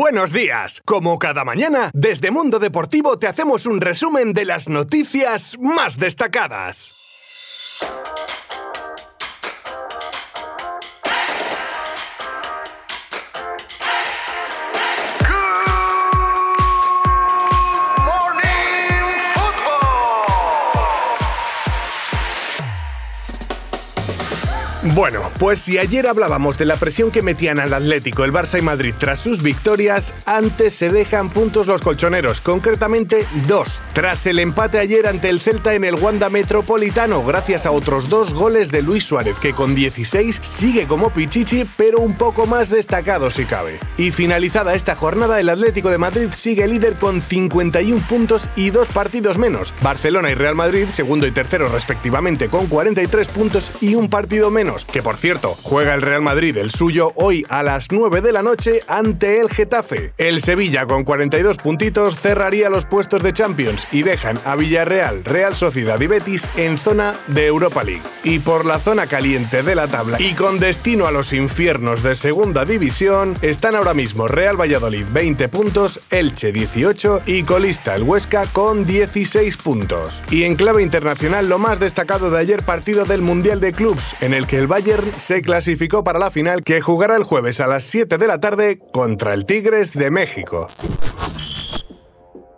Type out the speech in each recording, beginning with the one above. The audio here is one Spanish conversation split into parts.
Buenos días. Como cada mañana, desde Mundo Deportivo te hacemos un resumen de las noticias más destacadas. Bueno, pues si ayer hablábamos de la presión que metían al Atlético, el Barça y Madrid tras sus victorias, antes se dejan puntos los colchoneros, concretamente dos, tras el empate ayer ante el Celta en el Wanda Metropolitano, gracias a otros dos goles de Luis Suárez, que con 16 sigue como Pichichi, pero un poco más destacado si cabe. Y finalizada esta jornada, el Atlético de Madrid sigue líder con 51 puntos y dos partidos menos. Barcelona y Real Madrid, segundo y tercero respectivamente, con 43 puntos y un partido menos que por cierto, juega el Real Madrid el suyo hoy a las 9 de la noche ante el Getafe. El Sevilla con 42 puntitos cerraría los puestos de Champions y dejan a Villarreal, Real Sociedad y Betis en zona de Europa League. Y por la zona caliente de la tabla y con destino a los infiernos de segunda división, están ahora mismo Real Valladolid 20 puntos, Elche 18 y colista el Huesca con 16 puntos. Y en clave internacional lo más destacado de ayer partido del Mundial de Clubs, en el que el Bayern se clasificó para la final que jugará el jueves a las 7 de la tarde contra el Tigres de México.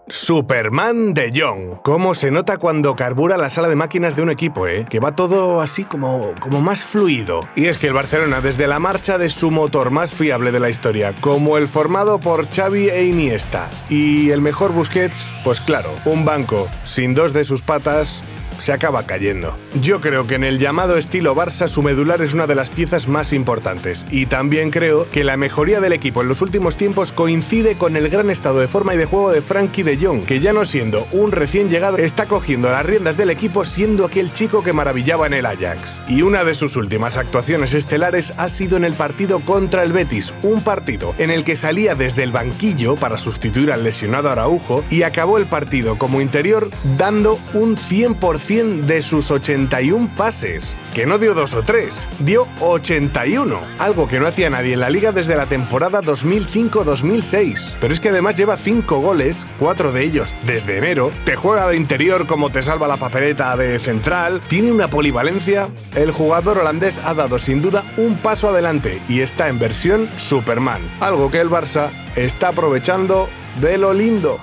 Superman de Jong. ¿Cómo se nota cuando carbura la sala de máquinas de un equipo, eh? Que va todo así como, como más fluido. Y es que el Barcelona, desde la marcha de su motor más fiable de la historia, como el formado por Xavi e Iniesta, y el mejor Busquets, pues claro, un banco sin dos de sus patas se acaba cayendo. Yo creo que en el llamado estilo Barça su medular es una de las piezas más importantes y también creo que la mejoría del equipo en los últimos tiempos coincide con el gran estado de forma y de juego de Frankie de Jong, que ya no siendo un recién llegado está cogiendo las riendas del equipo siendo aquel chico que maravillaba en el Ajax. Y una de sus últimas actuaciones estelares ha sido en el partido contra el Betis, un partido en el que salía desde el banquillo para sustituir al lesionado Araujo y acabó el partido como interior dando un 100% de sus 81 pases, que no dio dos o tres, dio 81, algo que no hacía nadie en la liga desde la temporada 2005-2006. Pero es que además lleva 5 goles, 4 de ellos desde enero, te juega de interior como te salva la papeleta de central, tiene una polivalencia. El jugador holandés ha dado sin duda un paso adelante y está en versión Superman, algo que el Barça está aprovechando de lo lindo.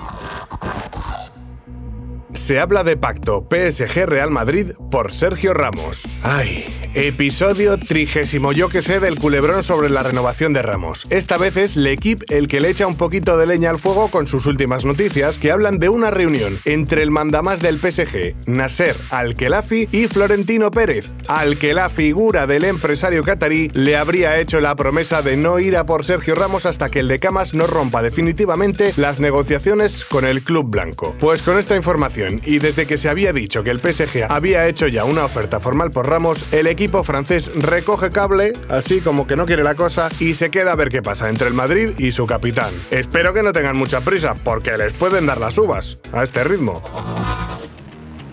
Se habla de pacto PSG Real Madrid por Sergio Ramos. Ay, episodio trigésimo yo que sé del culebrón sobre la renovación de Ramos. Esta vez es L'Equipe el que le echa un poquito de leña al fuego con sus últimas noticias que hablan de una reunión entre el mandamás del PSG, Nasser Al-Khelafi y Florentino Pérez, al que la figura del empresario catarí le habría hecho la promesa de no ir a por Sergio Ramos hasta que el de Camas no rompa definitivamente las negociaciones con el club blanco. Pues con esta información y desde que se había dicho que el PSG había hecho ya una oferta formal por Ramos, el equipo francés recoge cable, así como que no quiere la cosa, y se queda a ver qué pasa entre el Madrid y su capitán. Espero que no tengan mucha prisa, porque les pueden dar las uvas a este ritmo.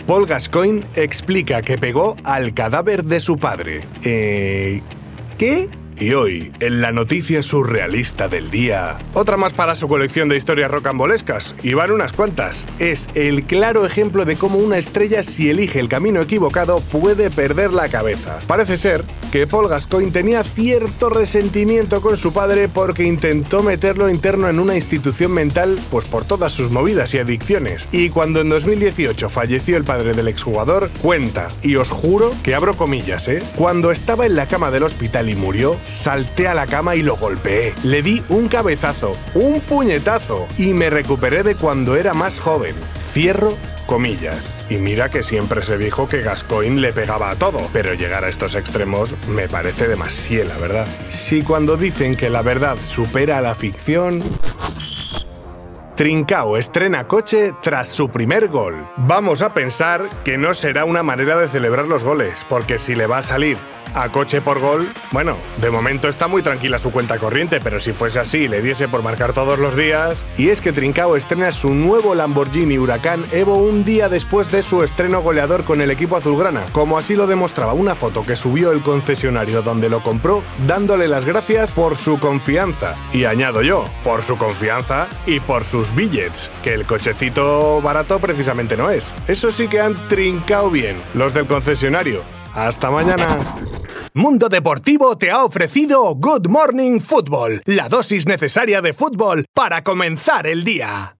Paul Gascoigne explica que pegó al cadáver de su padre. Eh... ¿Qué? Y hoy, en la noticia surrealista del día, otra más para su colección de historias rocambolescas, y van unas cuantas. Es el claro ejemplo de cómo una estrella, si elige el camino equivocado, puede perder la cabeza. Parece ser que Paul Gascoigne tenía cierto resentimiento con su padre porque intentó meterlo interno en una institución mental, pues por todas sus movidas y adicciones. Y cuando en 2018 falleció el padre del exjugador, cuenta, y os juro que abro comillas, ¿eh? Cuando estaba en la cama del hospital y murió, salté a la cama y lo golpeé. Le di un cabezazo, un puñetazo y me recuperé de cuando era más joven. Cierro comillas. Y mira que siempre se dijo que Gascoigne le pegaba a todo, pero llegar a estos extremos me parece demasiado, la verdad. Si cuando dicen que la verdad supera a la ficción... Trincao estrena coche tras su primer gol. Vamos a pensar que no será una manera de celebrar los goles, porque si le va a salir a coche por gol, bueno, de momento está muy tranquila su cuenta corriente, pero si fuese así le diese por marcar todos los días. Y es que Trincao estrena su nuevo Lamborghini Huracán Evo un día después de su estreno goleador con el equipo azulgrana, como así lo demostraba una foto que subió el concesionario donde lo compró, dándole las gracias por su confianza. Y añado yo, por su confianza y por billets, que el cochecito barato precisamente no es. Eso sí que han trincado bien, los del concesionario. Hasta mañana. Mundo Deportivo te ha ofrecido Good Morning Football, la dosis necesaria de fútbol para comenzar el día.